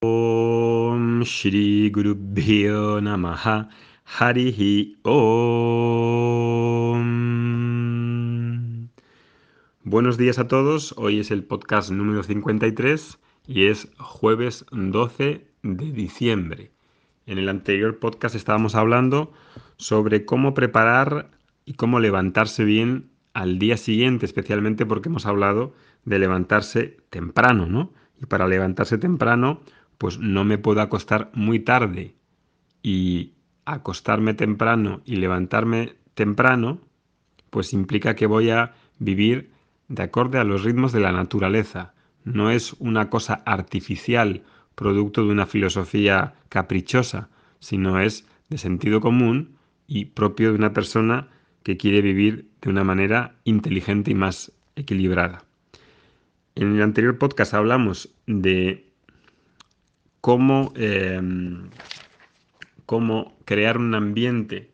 Om Shri Guru Namaha Harihi Om. Buenos días a todos, hoy es el podcast número 53 y es jueves 12 de diciembre. En el anterior podcast estábamos hablando sobre cómo preparar y cómo levantarse bien al día siguiente, especialmente porque hemos hablado de levantarse temprano, ¿no? Y para levantarse temprano, pues no me puedo acostar muy tarde. Y acostarme temprano y levantarme temprano, pues implica que voy a vivir de acorde a los ritmos de la naturaleza. No es una cosa artificial, producto de una filosofía caprichosa, sino es de sentido común y propio de una persona que quiere vivir de una manera inteligente y más equilibrada. En el anterior podcast hablamos de cómo, em, cómo crear un ambiente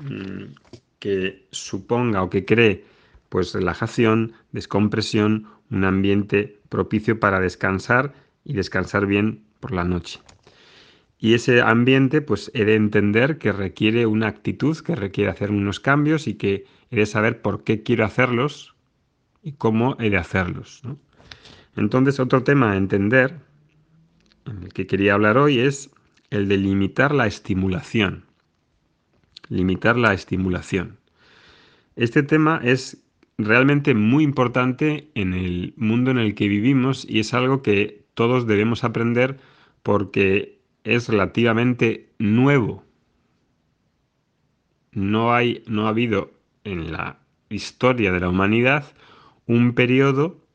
mm, que suponga o que cree pues relajación, descompresión, un ambiente propicio para descansar y descansar bien por la noche. Y ese ambiente, pues he de entender que requiere una actitud, que requiere hacer unos cambios y que he de saber por qué quiero hacerlos y cómo he de hacerlos. Entonces, otro tema a entender, en el que quería hablar hoy, es el de limitar la estimulación. Limitar la estimulación. Este tema es realmente muy importante en el mundo en el que vivimos y es algo que todos debemos aprender porque es relativamente nuevo. No, hay, no ha habido en la historia de la humanidad un periodo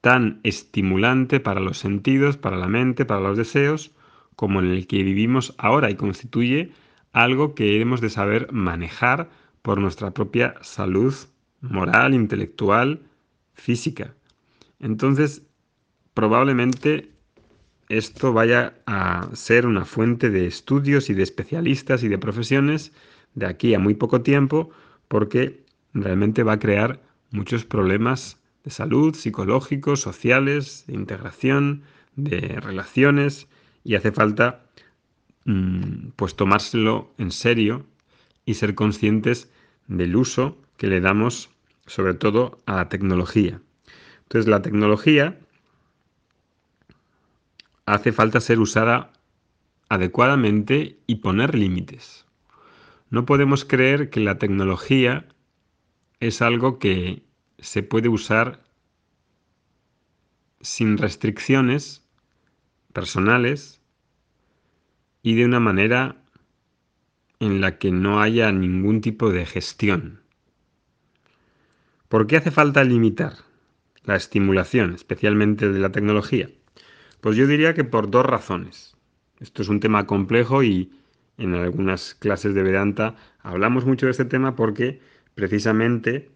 tan estimulante para los sentidos, para la mente, para los deseos, como en el que vivimos ahora y constituye algo que hemos de saber manejar por nuestra propia salud moral, intelectual, física. Entonces, probablemente esto vaya a ser una fuente de estudios y de especialistas y de profesiones de aquí a muy poco tiempo, porque realmente va a crear muchos problemas de salud, psicológicos, sociales, de integración, de relaciones, y hace falta mm, pues tomárselo en serio y ser conscientes del uso que le damos sobre todo a la tecnología. Entonces la tecnología hace falta ser usada adecuadamente y poner límites. No podemos creer que la tecnología es algo que se puede usar sin restricciones personales y de una manera en la que no haya ningún tipo de gestión. ¿Por qué hace falta limitar la estimulación, especialmente de la tecnología? Pues yo diría que por dos razones. Esto es un tema complejo y en algunas clases de Vedanta hablamos mucho de este tema porque precisamente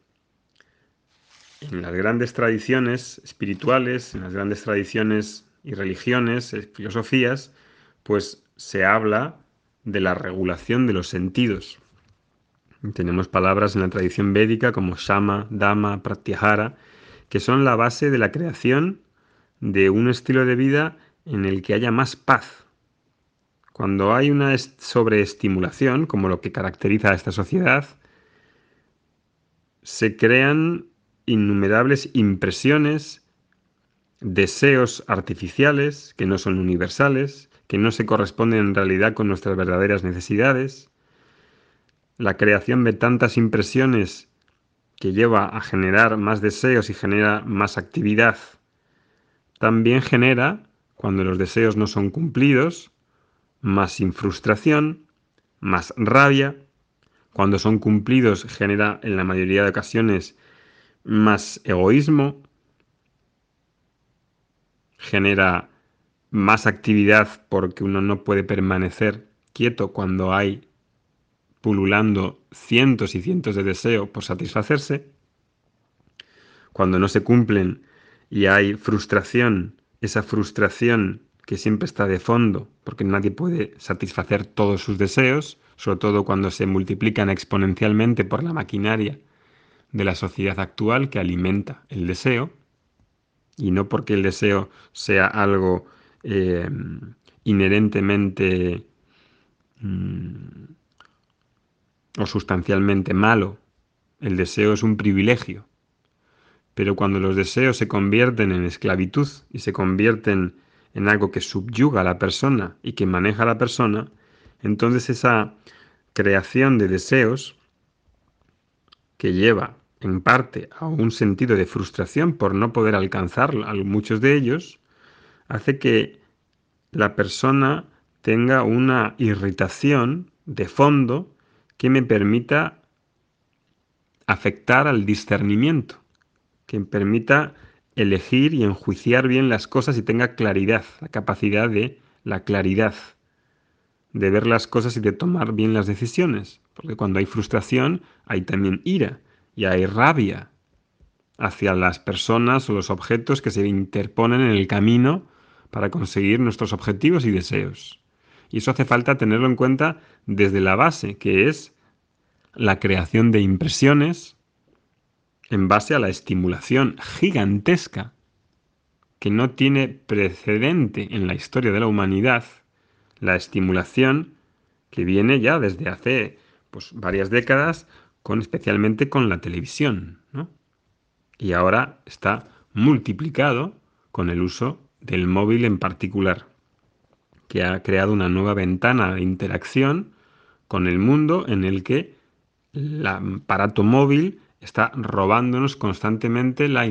en las grandes tradiciones espirituales, en las grandes tradiciones y religiones, eh, filosofías, pues se habla de la regulación de los sentidos. Tenemos palabras en la tradición védica como Shama, Dhamma, Pratyahara, que son la base de la creación de un estilo de vida en el que haya más paz. Cuando hay una sobreestimulación, como lo que caracteriza a esta sociedad, se crean innumerables impresiones, deseos artificiales que no son universales, que no se corresponden en realidad con nuestras verdaderas necesidades. La creación de tantas impresiones que lleva a generar más deseos y genera más actividad también genera, cuando los deseos no son cumplidos, más frustración, más rabia. Cuando son cumplidos genera en la mayoría de ocasiones más egoísmo, genera más actividad porque uno no puede permanecer quieto cuando hay pululando cientos y cientos de deseos por satisfacerse. Cuando no se cumplen y hay frustración, esa frustración que siempre está de fondo, porque nadie puede satisfacer todos sus deseos, sobre todo cuando se multiplican exponencialmente por la maquinaria de la sociedad actual que alimenta el deseo, y no porque el deseo sea algo eh, inherentemente mm, o sustancialmente malo. El deseo es un privilegio. Pero cuando los deseos se convierten en esclavitud y se convierten en algo que subyuga a la persona y que maneja a la persona, entonces esa creación de deseos que lleva en parte a un sentido de frustración por no poder alcanzar muchos de ellos, hace que la persona tenga una irritación de fondo que me permita afectar al discernimiento, que me permita elegir y enjuiciar bien las cosas y tenga claridad, la capacidad de la claridad, de ver las cosas y de tomar bien las decisiones. Porque cuando hay frustración hay también ira y hay rabia hacia las personas o los objetos que se interponen en el camino para conseguir nuestros objetivos y deseos. Y eso hace falta tenerlo en cuenta desde la base, que es la creación de impresiones en base a la estimulación gigantesca que no tiene precedente en la historia de la humanidad, la estimulación que viene ya desde hace pues, varias décadas, con, especialmente con la televisión, Y ahora está multiplicado con el uso del móvil en particular, que ha creado una nueva ventana de interacción con el mundo en el que el aparato móvil está robándonos constantemente la,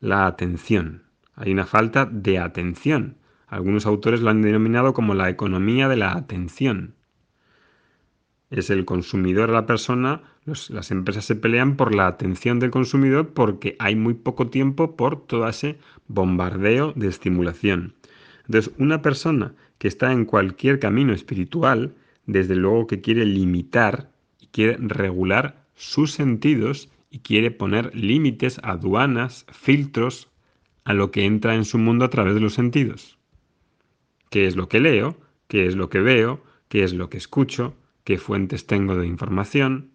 la atención. Hay una falta de atención. Algunos autores lo han denominado como la economía de la atención. Es el consumidor la persona, las empresas se pelean por la atención del consumidor porque hay muy poco tiempo por todo ese bombardeo de estimulación. Entonces, una persona que está en cualquier camino espiritual, desde luego que quiere limitar y quiere regular sus sentidos y quiere poner límites, aduanas, filtros a lo que entra en su mundo a través de los sentidos. ¿Qué es lo que leo? ¿Qué es lo que veo? ¿Qué es lo que escucho? ¿Qué fuentes tengo de información?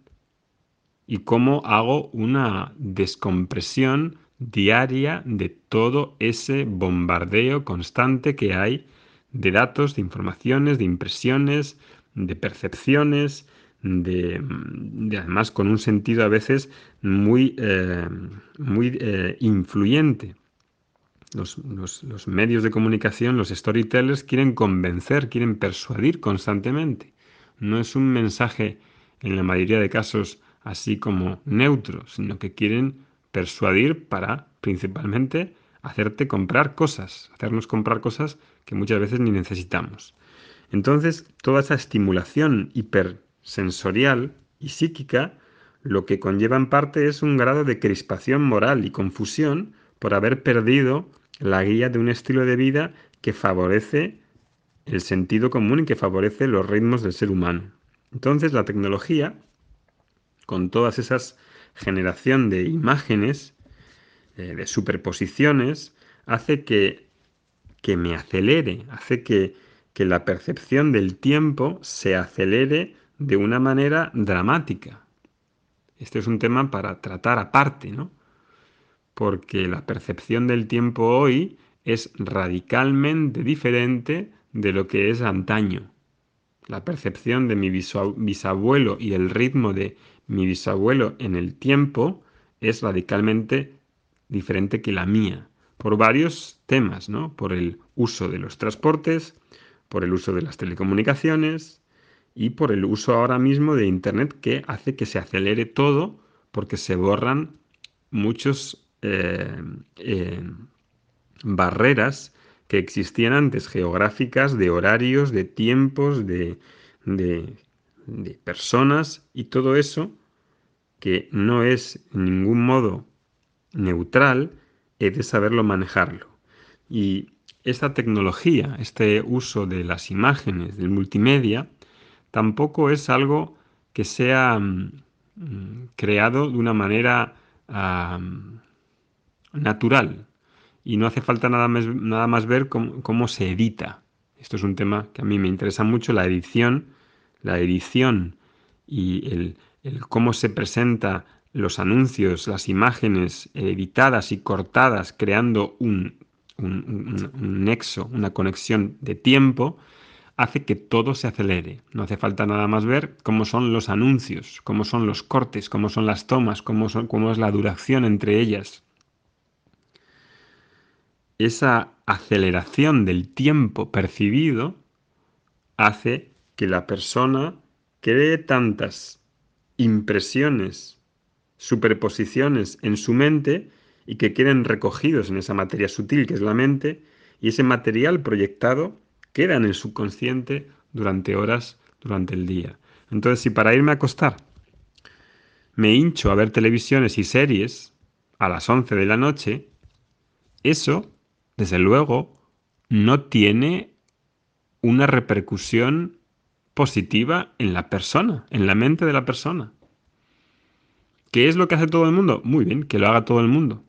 Y cómo hago una descompresión diaria de todo ese bombardeo constante que hay de datos, de informaciones, de impresiones, de percepciones, de, además con un sentido a veces muy, eh, muy eh, influyente. Los, los, medios de comunicación, los storytellers, quieren convencer, quieren persuadir constantemente. No es un mensaje, en la mayoría de casos, así como neutro, sino que quieren persuadir para, principalmente, hacerte comprar cosas, hacernos comprar cosas que muchas veces ni necesitamos. Entonces, toda esa estimulación hiper sensorial y psíquica, lo que conlleva en parte es un grado de crispación moral y confusión por haber perdido la guía de un estilo de vida que favorece el sentido común y que favorece los ritmos del ser humano. Entonces la tecnología, con todas esas generación de imágenes, eh, de superposiciones, hace que, que me acelere, hace que, que la percepción del tiempo se acelere de una manera dramática. Este es un tema para tratar aparte, ¿no? Porque la percepción del tiempo hoy es radicalmente diferente de lo que es antaño. La percepción de mi bisabuelo y el ritmo de mi bisabuelo en el tiempo es radicalmente diferente que la mía, por varios temas, ¿no? Por el uso de los transportes, por el uso de las telecomunicaciones, y por el uso ahora mismo de Internet que hace que se acelere todo porque se borran muchos eh, eh, barreras que existían antes, geográficas, de horarios, de tiempos, de, de, personas y todo eso que no es en ningún modo neutral, he de saberlo manejarlo. Y esta tecnología, este uso de las imágenes, del multimedia, tampoco es algo que sea mm, creado de una manera natural y no hace falta nada más, nada más ver cómo, se edita. Esto es un tema que a mí me interesa mucho, la edición, la edición y el, cómo se presenta los anuncios, las imágenes editadas y cortadas, creando un un, nexo, una conexión de tiempo, hace que todo se acelere. No hace falta nada más ver cómo son los anuncios, cómo son los cortes, cómo son las tomas, cómo, son, cómo es la duración entre ellas. Esa aceleración del tiempo percibido hace que la persona cree tantas impresiones, superposiciones en su mente y que queden recogidos en esa materia sutil que es la mente y ese material proyectado queda en el subconsciente durante horas durante el día. Entonces, si para irme a acostar me hincho a ver televisiones y series a las 11 de la noche, eso, desde luego, no tiene una repercusión positiva en la persona, en la mente de la persona. ¿Qué es lo que hace todo el mundo? Muy bien, que lo haga todo el mundo.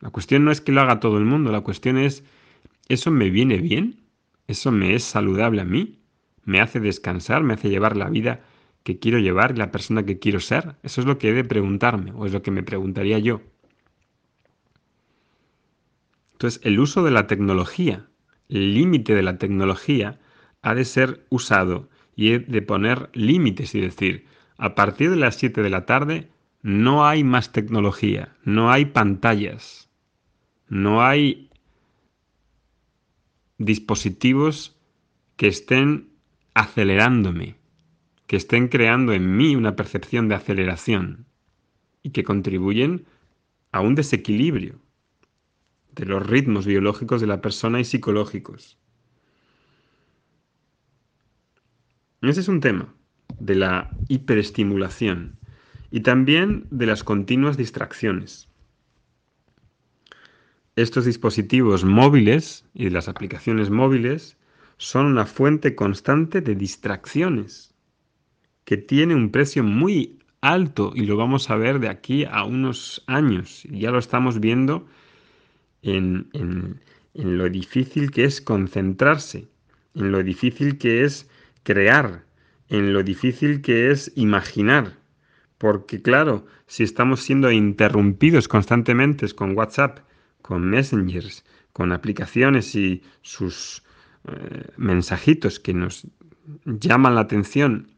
La cuestión no es que lo haga todo el mundo, la cuestión es, ¿eso me viene bien? ¿Eso me es saludable a mí? ¿Me hace descansar? ¿Me hace llevar la vida que quiero llevar la persona que quiero ser? Eso es lo que he de preguntarme, o es lo que me preguntaría yo. Entonces, el uso de la tecnología, el límite de la tecnología, ha de ser usado y de poner límites y decir, a partir de las 7 de la tarde no hay más tecnología, no hay pantallas, no hay dispositivos que estén acelerándome, que estén creando en mí una percepción de aceleración y que contribuyen a un desequilibrio de los ritmos biológicos de la persona y psicológicos. Ese es un tema de la hiperestimulación y también de las continuas distracciones. Estos dispositivos móviles y las aplicaciones móviles son una fuente constante de distracciones que tiene un precio muy alto y lo vamos a ver de aquí a unos años. Ya lo estamos viendo en, en lo difícil que es concentrarse, en lo difícil que es crear, en lo difícil que es imaginar. Porque claro, si estamos siendo interrumpidos constantemente con WhatsApp, con messengers, con aplicaciones y sus eh, mensajitos que nos llaman la atención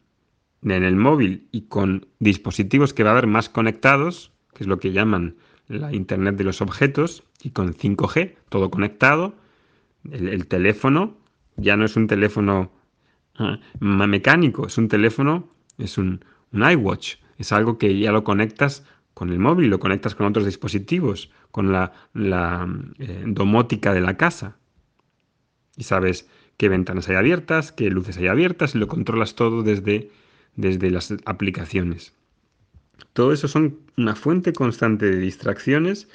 en el móvil y con dispositivos que va a haber más conectados, que es lo que llaman la Internet de los objetos, y con 5G, todo conectado, el, teléfono ya no es un teléfono ah, mecánico, es un teléfono, es un, un iWatch, es algo que ya lo conectas con el móvil, lo conectas con otros dispositivos, con la, eh, domótica de la casa. Y sabes qué ventanas hay abiertas, qué luces hay abiertas y lo controlas todo desde, desde las aplicaciones. Todo eso son una fuente constante de distracciones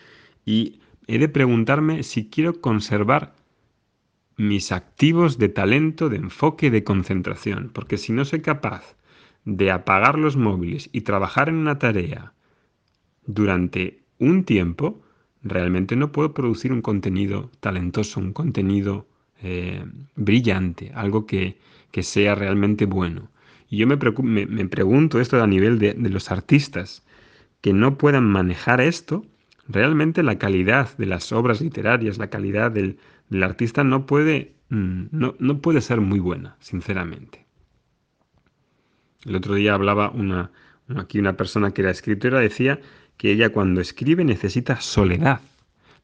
y he de preguntarme si quiero conservar mis activos de talento, de enfoque, de concentración, porque si no soy capaz de apagar los móviles y trabajar en una tarea durante un tiempo, realmente no puedo producir un contenido talentoso, un contenido eh, brillante, algo que, sea realmente bueno. Y yo me, pregunto esto a nivel de, los artistas, que no puedan manejar esto, realmente la calidad de las obras literarias, la calidad del, artista no puede, mm, no, no, puede ser muy buena, sinceramente. El otro día hablaba una, aquí una persona que era escritora, decía que ella cuando escribe necesita soledad,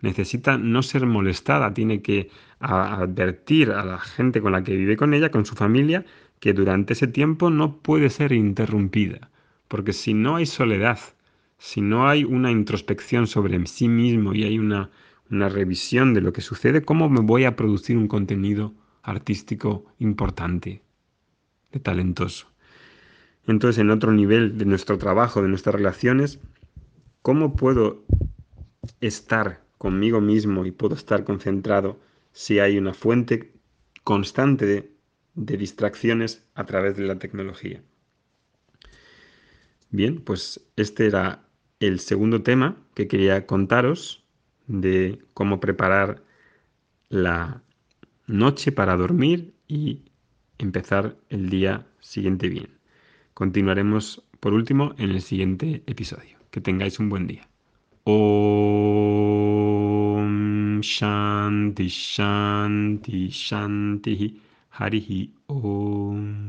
necesita no ser molestada, tiene que advertir a la gente con la que vive con ella, con su familia, que durante ese tiempo no puede ser interrumpida, porque si no hay soledad, si no hay una introspección sobre sí mismo y hay una, una revisión de lo que sucede, ¿cómo me voy a producir un contenido artístico importante, de talentoso? Entonces, en otro nivel de nuestro trabajo, de nuestras relaciones, ¿Cómo puedo estar conmigo mismo y puedo estar concentrado si hay una fuente constante de, distracciones a través de la tecnología? Bien, pues este era el segundo tema que quería contaros de cómo preparar la noche para dormir y empezar el día siguiente bien. Continuaremos por último en el siguiente episodio. Que tengáis un buen día. O... Shanti Shanti Shanti Harihi Om.